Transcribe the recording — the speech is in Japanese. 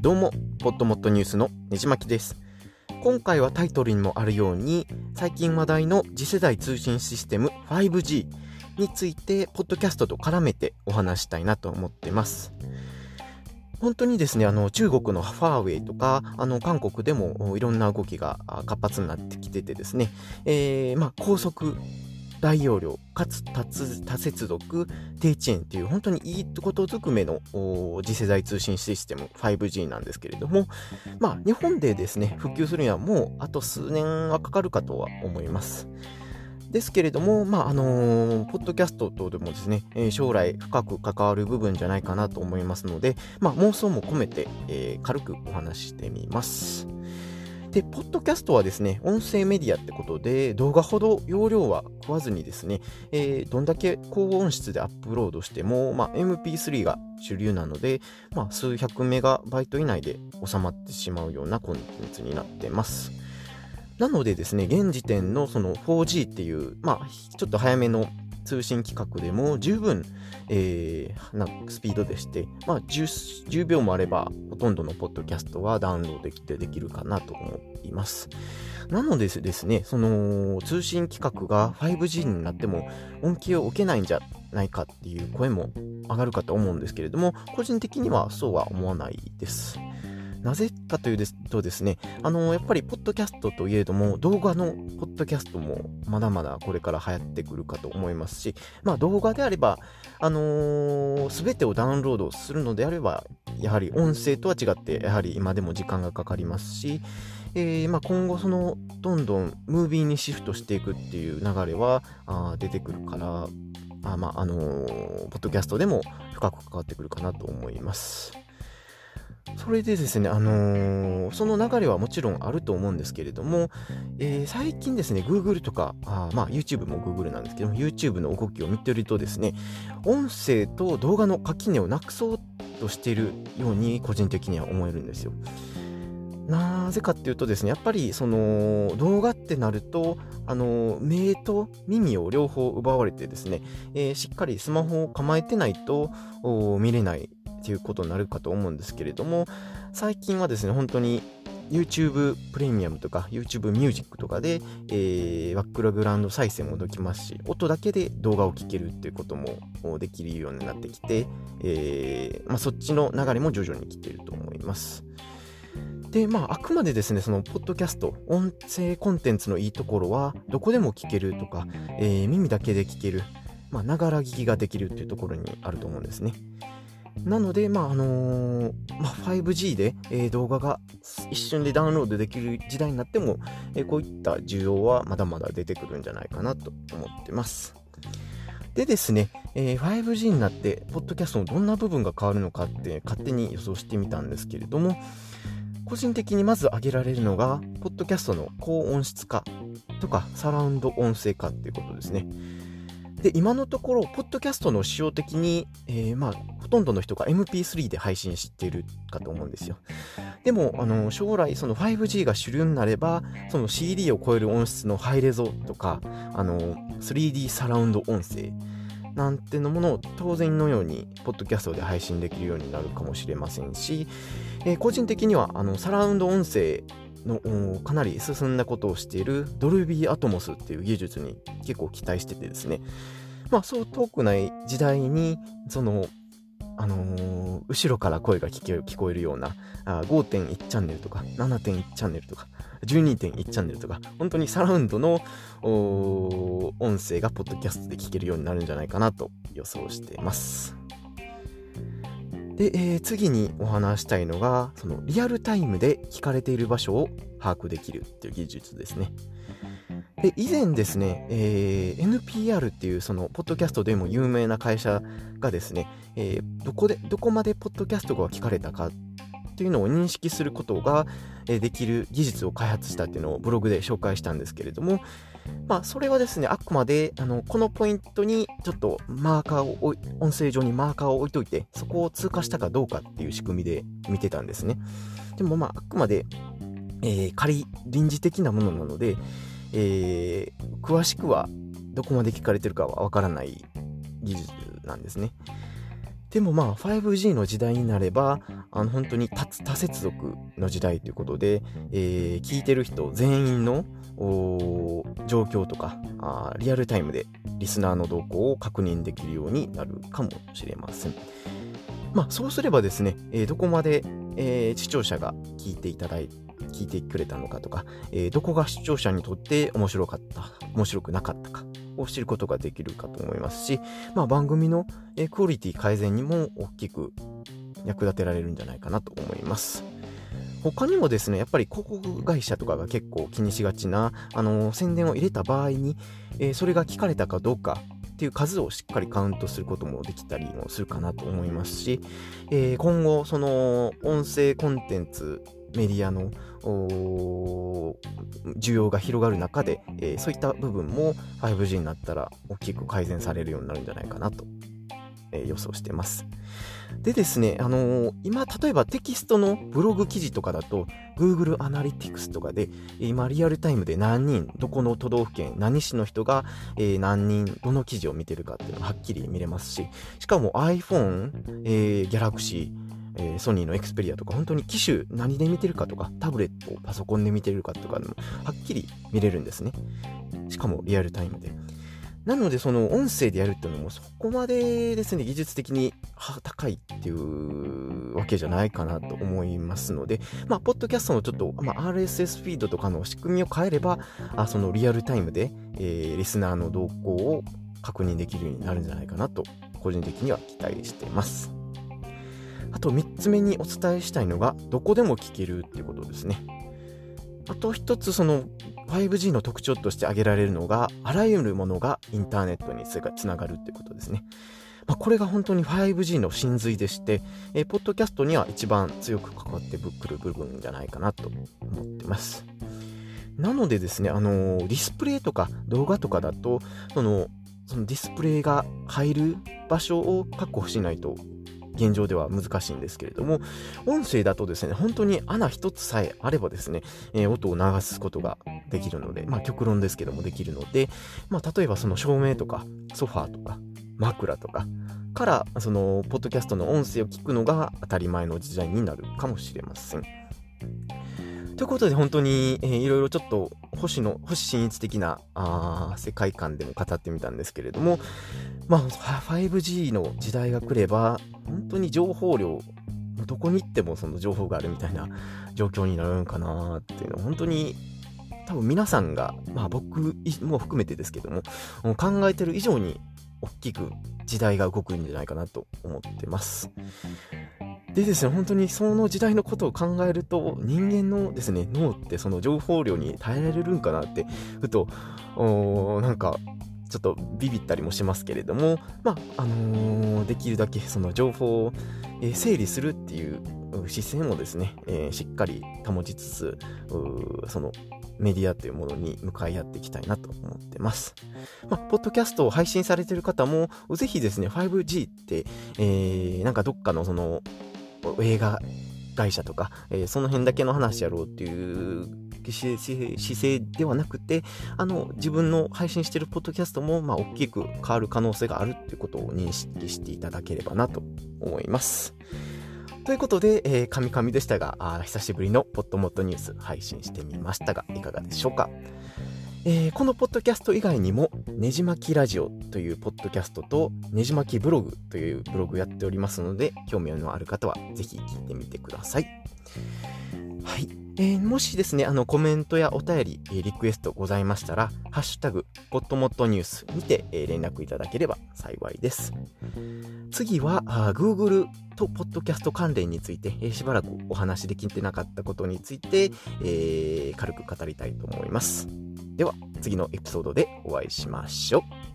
どうも、ポッドモットニュースのねじまきです。今回はタイトルにもあるように、最近話題の次世代通信システム 5G について、ポッドキャストと絡めてお話したいなと思ってます。本当にですね、あの、中国のファーウェイとか、あの、韓国でもいろんな動きが活発になってきててですね、えー、まあ、高速大容量、かつ多接続、低遅延という本当にいいことずくめの次世代通信システム 5G なんですけれども、まあ日本でですね、普及するにはもうあと数年はかかるかとは思います。ですけれども、まあ、あのー、ポッドキャスト等でもですね、将来深く関わる部分じゃないかなと思いますので、まあ、妄想も込めて、えー、軽くお話してみます。で、ポッドキャストはですね、音声メディアってことで、動画ほど容量は食わずにですね、えー、どんだけ高音質でアップロードしても、まあ、MP3 が主流なので、まあ、数百メガバイト以内で収まってしまうようなコンテンツになってます。なのでですね、現時点のその 4G っていう、まあ、ちょっと早めの通信規格でも十分、えー、なスピードでして、まあ10、10, 秒もあればほとんどのポッドキャストはダウンロードできてできるかなと思います。なのでですね、その通信規格が 5G になっても恩恵を受けないんじゃないかっていう声も上がるかと思うんですけれども、個人的にはそうは思わないです。なぜかというとですね、あのやっぱりポッドキャストといえども、動画のポッドキャストもまだまだこれから流行ってくるかと思いますし、まあ動画であれば、あのー、全てをダウンロードするのであれば、やはり音声とは違って、やはり今でも時間がかかりますし、えーまあ、今後そのどんどんムービーにシフトしていくっていう流れはあ出てくるからあ、まああのー、ポッドキャストでも深く関わってくるかなと思います。それでですね、あのー、その流れはもちろんあると思うんですけれども、えー、最近ですね、Google とか、あまあ YouTube も Google なんですけども、YouTube の動きを見てるとですね、音声と動画の垣根をなくそうとしているように個人的には思えるんですよ。なぜかっていうとですね、やっぱりその動画ってなると、あの目と耳を両方奪われてですね、えー、しっかりスマホを構えてないと見れないっていうことになるかと思うんですけれども、最近はですね、本当に YouTube プレミアムとか YouTube ミュージックとかで、えー、バックラグラウンド再生もできますし、音だけで動画を聴けるっていうこともできるようになってきて、えー、まあ、そっちの流れも徐々に来ていると思います。で、まあ、あくまでですね、その、ポッドキャスト、音声コンテンツのいいところは、どこでも聞けるとか、えー、耳だけで聞ける、ま、ながら聞きができるっていうところにあると思うんですね。なので、まああのー、まあ、5G で、えー、動画が一瞬でダウンロードできる時代になっても、えー、こういった需要はまだまだ出てくるんじゃないかなと思ってます。でですね、え 5G になって、ポッドキャストのどんな部分が変わるのかって勝手に予想してみたんですけれども、個人的にまず挙げられるのが、ポッドキャストの高音質化とかサラウンド音声化っていうことですね。で、今のところ、ポッドキャストの仕様的に、えー、まあ、ほとんどの人が MP3 で配信しているかと思うんですよ。でも、あの、将来、その 5G が主流になれば、その CD を超える音質のハイレゾとか、あの、3D サラウンド音声なんてのものを当然のように、ポッドキャストで配信できるようになるかもしれませんし、えー、個人的には、あの、サラウンド音声のかなり進んだことをしているドルビーアトモスっていう技術に結構期待しててですね、まあそう遠くない時代に、その、あのー、後ろから声が聞こえるようなあ5.1チャンネルとか7.1チャンネルとか12.1チャンネルとか本当にサラウンドの音声がポッドキャストで聞けるようになるんじゃないかなと予想しています。で、えー、次にお話したいのが、そのリアルタイムで聞かれている場所を把握できるっていう技術ですね。で、以前ですね、えー、NPR っていうその、ポッドキャストでも有名な会社がですね、えー、どこで、どこまでポッドキャストが聞かれたかっていうのを認識することができる技術を開発したっていうのをブログで紹介したんですけれども、まあ、それはですね、あくまで、あの、このポイントに、ちょっとマーカーを、音声上にマーカーを置いといて、そこを通過したかどうかっていう仕組みで見てたんですね。でも、まあ、あくまで、えー、仮臨時的なものなので、えー、詳しくは、どこまで聞かれてるかはわからない技術なんですね。でもまあ 5G の時代になれば、あの本当に多接続の時代ということで、えー、聞いてる人全員の状況とかあリアルタイムでリスナーの動向を確認できるようになるかもしれません。まあそうすればですね、えー、どこまで、えー、視聴者が聞いていただいて聞いてくれたのかとか、えー、どこが視聴者にとって面白かった、面白くなかったかを知ることができるかと思いますし、まあ、番組の、えー、クオリティ改善にも大きく役立てられるんじゃないかなと思います。他にもですね、やっぱり広告会社とかが結構気にしがちな、あのー、宣伝を入れた場合に、えー、それが聞かれたかどうかっていう数をしっかりカウントすることもできたりもするかなと思いますし、えー、今後、その音声コンテンツメディアの需要が広がる中で、えー、そういった部分も 5G になったら大きく改善されるようになるんじゃないかなと、えー、予想してます。でですね、あのー、今、例えばテキストのブログ記事とかだと、Google Analytics とかで、今リアルタイムで何人、どこの都道府県、何市の人が、えー、何人、どの記事を見てるかっていうのがはっきり見れますし、しかも iPhone、えー、Galaxy、えー、ソニーのエクスペリアとか、本当に機種何で見てるかとか、タブレットをパソコンで見てるかとか、はっきり見れるんですね。しかもリアルタイムで。なので、その音声でやるっていうのもそこまでですね、技術的に高いっていうわけじゃないかなと思いますので、まあ、ポッドキャストのちょっと、まあ、RSS フィードとかの仕組みを変えれば、あそのリアルタイムで、えー、リスナーの動向を確認できるようになるんじゃないかなと、個人的には期待してます。あと3つ目にお伝えしたいのが、どこでも聞けるっていうことですね。あと一つ、その 5G の特徴として挙げられるのが、あらゆるものがインターネットにつながるっていうことですね。まあ、これが本当に 5G の真髄でして、えー、ポッドキャストには一番強く関わってくる部分じゃないかなと思ってます。なのでですね、あのー、ディスプレイとか動画とかだと、その、そのディスプレイが入る場所を確保しないと現状では難しいんですけれども、音声だとですね、本当に穴一つさえあればですね、えー、音を流すことができるので、まあ極論ですけどもできるので、まあ例えばその照明とかソファーとか枕とかから、そのポッドキャストの音声を聞くのが当たり前の時代になるかもしれません。ということで本当に、えー、いろいろちょっと星の、星新一的なあ世界観でも語ってみたんですけれども、まあ 5G の時代が来れば、本当に情報量、どこに行ってもその情報があるみたいな状況になるんかなっていうのは本当に多分皆さんが、まあ僕も含めてですけども、考えてる以上に大きく時代が動くんじゃないかなと思ってます。でですね、本当にその時代のことを考えると、人間のですね、脳ってその情報量に耐えられるんかなって、ふと、なんか、ちょっとビビったりもしますけれども、まあ、あのー、できるだけその情報を、え、整理するっていう姿勢もですね、えー、しっかり保ちつつ、そのメディアというものに向かい合っていきたいなと思ってます。まあ、ポッドキャストを配信されている方も、ぜひですね、5G って、えー、なんかどっかのその、映画会社とか、えー、その辺だけの話やろうっていう姿勢ではなくて、あの、自分の配信してるポッドキャストも、まあ、大きく変わる可能性があるっていうことを認識していただければなと思います。ということで、えー、カミカミでしたが、久しぶりのポッドモットニュース配信してみましたが、いかがでしょうか？えー、このポッドキャスト以外にも、ねじまきラジオというポッドキャストと、ねじまきブログというブログやっておりますので、興味のある方はぜひ聞いてみてください。はい。えー、もしですね、あの、コメントやお便り、えー、リクエストございましたら、ハッシュタグ、ポットモットニュースにて、えー、連絡いただければ幸いです。次は、Google とポッドキャスト関連について、えー、しばらくお話できてなかったことについて、えー、軽く語りたいと思います。では、次のエピソードでお会いしましょう。